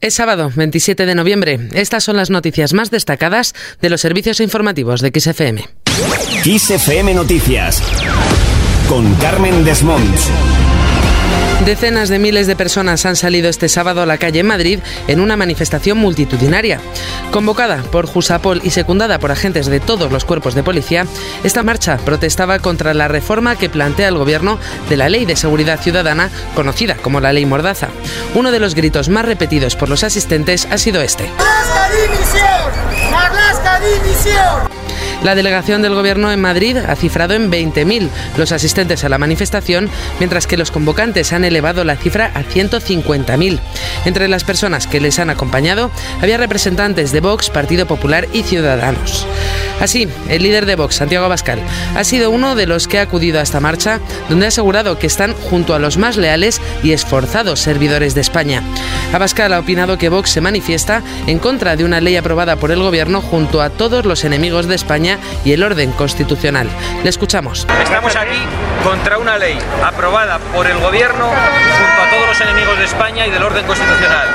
Es sábado, 27 de noviembre. Estas son las noticias más destacadas de los servicios informativos de XFM. XFM Noticias. Con Carmen Desmonts. Decenas de miles de personas han salido este sábado a la calle en Madrid en una manifestación multitudinaria. Convocada por Jusapol y secundada por agentes de todos los cuerpos de policía, esta marcha protestaba contra la reforma que plantea el gobierno de la Ley de Seguridad Ciudadana, conocida como la Ley Mordaza. Uno de los gritos más repetidos por los asistentes ha sido este. dimisión! La delegación del Gobierno en Madrid ha cifrado en 20.000 los asistentes a la manifestación, mientras que los convocantes han elevado la cifra a 150.000. Entre las personas que les han acompañado había representantes de Vox, Partido Popular y Ciudadanos. Así, el líder de Vox, Santiago Abascal, ha sido uno de los que ha acudido a esta marcha, donde ha asegurado que están junto a los más leales y esforzados servidores de España. Abascal ha opinado que Vox se manifiesta en contra de una ley aprobada por el Gobierno junto a todos los enemigos de España y el orden constitucional. Le escuchamos. Estamos aquí contra una ley aprobada por el Gobierno junto a todos los enemigos de España y del orden constitucional.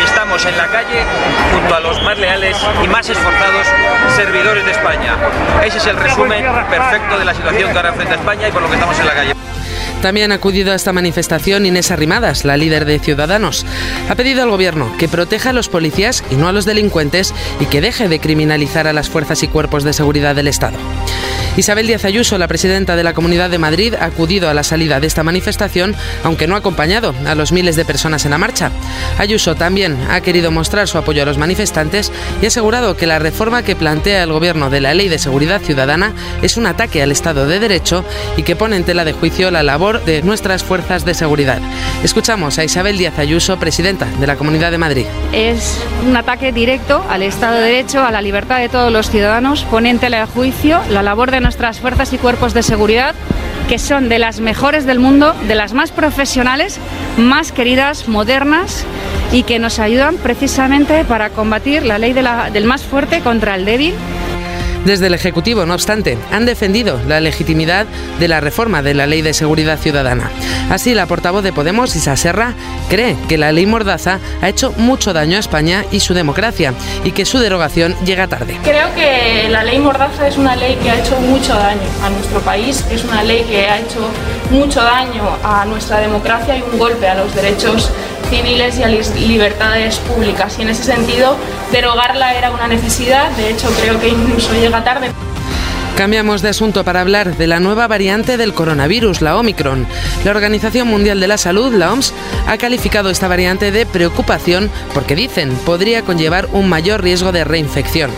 Y estamos en la calle junto a los más leales y más esforzados servidores de España. Ese es el resumen perfecto de la situación que ahora enfrenta España y por lo que estamos en la calle. También ha acudido a esta manifestación Inés Arrimadas, la líder de Ciudadanos. Ha pedido al Gobierno que proteja a los policías y no a los delincuentes y que deje de criminalizar a las fuerzas y cuerpos de seguridad del Estado. Isabel Díaz Ayuso, la presidenta de la Comunidad de Madrid, ha acudido a la salida de esta manifestación, aunque no ha acompañado a los miles de personas en la marcha. Ayuso también ha querido mostrar su apoyo a los manifestantes y ha asegurado que la reforma que plantea el Gobierno de la Ley de Seguridad Ciudadana es un ataque al Estado de Derecho y que pone en tela de juicio la labor de nuestras fuerzas de seguridad. Escuchamos a Isabel Díaz Ayuso, presidenta de la Comunidad de Madrid. Es un ataque directo al Estado de Derecho, a la libertad de todos los ciudadanos, pone en tela de juicio la labor de nuestras fuerzas y cuerpos de seguridad, que son de las mejores del mundo, de las más profesionales, más queridas, modernas y que nos ayudan precisamente para combatir la ley del más fuerte contra el débil desde el Ejecutivo, no obstante, han defendido la legitimidad de la reforma de la Ley de Seguridad Ciudadana. Así, la portavoz de Podemos, Isa Serra, cree que la ley Mordaza ha hecho mucho daño a España y su democracia y que su derogación llega tarde. Creo que la ley Mordaza es una ley que ha hecho mucho daño a nuestro país, es una ley que ha hecho mucho daño a nuestra democracia y un golpe a los derechos civiles y a libertades públicas. Y en ese sentido, derogarla era una necesidad, de hecho creo que incluso llega tarde. Cambiamos de asunto para hablar de la nueva variante del coronavirus, la Omicron. La Organización Mundial de la Salud, la OMS, ha calificado esta variante de preocupación porque dicen podría conllevar un mayor riesgo de reinfección.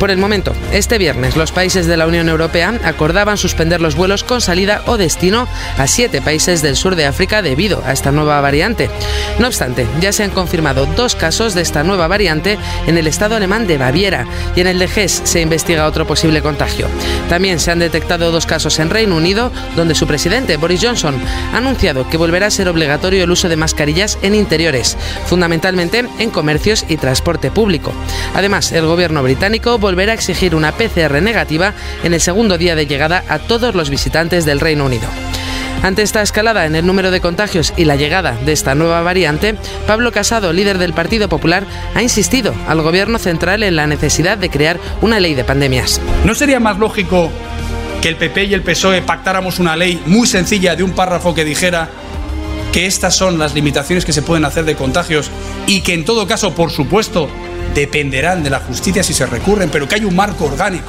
Por el momento, este viernes los países de la Unión Europea acordaban suspender los vuelos con salida o destino a siete países del sur de África debido a esta nueva variante. No obstante, ya se han confirmado dos casos de esta nueva variante en el estado alemán de Baviera y en el de Hesse se investiga otro posible contagio. También se han detectado dos casos en Reino Unido, donde su presidente, Boris Johnson, ha anunciado que volverá a ser obligatorio el uso de mascarillas en interiores, fundamentalmente en comercios y transporte público. Además, el gobierno británico volver a exigir una PCR negativa en el segundo día de llegada a todos los visitantes del Reino Unido. Ante esta escalada en el número de contagios y la llegada de esta nueva variante, Pablo Casado, líder del Partido Popular, ha insistido al Gobierno central en la necesidad de crear una ley de pandemias. ¿No sería más lógico que el PP y el PSOE pactáramos una ley muy sencilla de un párrafo que dijera que estas son las limitaciones que se pueden hacer de contagios y que en todo caso, por supuesto, dependerán de la justicia si se recurren, pero que hay un marco orgánico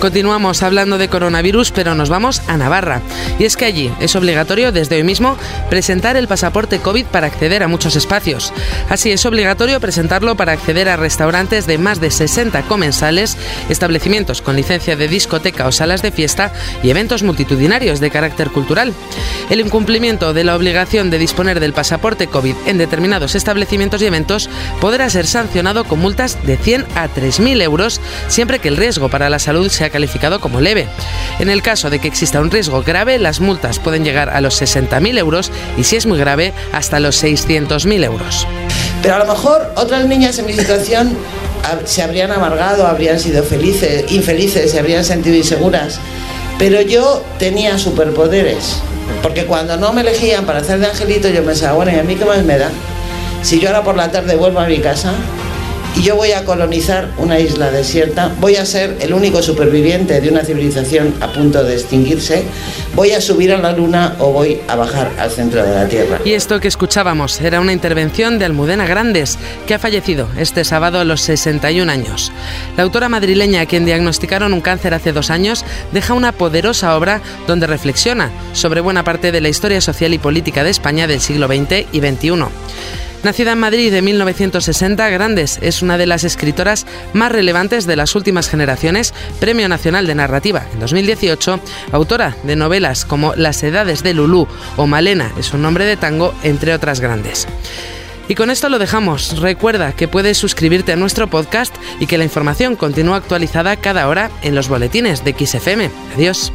Continuamos hablando de coronavirus, pero nos vamos a Navarra. Y es que allí es obligatorio desde hoy mismo presentar el pasaporte COVID para acceder a muchos espacios. Así es obligatorio presentarlo para acceder a restaurantes de más de 60 comensales, establecimientos con licencia de discoteca o salas de fiesta y eventos multitudinarios de carácter cultural. El incumplimiento de la obligación de disponer del pasaporte COVID en determinados establecimientos y eventos podrá ser sancionado con multas de 100 a 3.000 euros siempre que el riesgo para la salud sea calificado como leve. En el caso de que exista un riesgo grave, las multas pueden llegar a los 60.000 euros y si es muy grave, hasta los 600.000 euros. Pero a lo mejor otras niñas en mi situación se habrían amargado, habrían sido felices, infelices, se habrían sentido inseguras. Pero yo tenía superpoderes, porque cuando no me elegían para hacer de angelito, yo pensaba, bueno, ¿y a mí qué más me da? si yo ahora por la tarde vuelvo a mi casa y yo voy a colonizar una isla desierta, voy a ser el único superviviente de una civilización a punto de extinguirse, voy a subir a la luna o voy a bajar al centro de la Tierra. Y esto que escuchábamos era una intervención de Almudena Grandes, que ha fallecido este sábado a los 61 años. La autora madrileña, a quien diagnosticaron un cáncer hace dos años, deja una poderosa obra donde reflexiona sobre buena parte de la historia social y política de España del siglo XX y XXI. Nacida en Madrid de 1960, Grandes es una de las escritoras más relevantes de las últimas generaciones, Premio Nacional de Narrativa en 2018, autora de novelas como Las Edades de Lulú o Malena es un nombre de tango, entre otras grandes. Y con esto lo dejamos. Recuerda que puedes suscribirte a nuestro podcast y que la información continúa actualizada cada hora en los boletines de XFM. Adiós.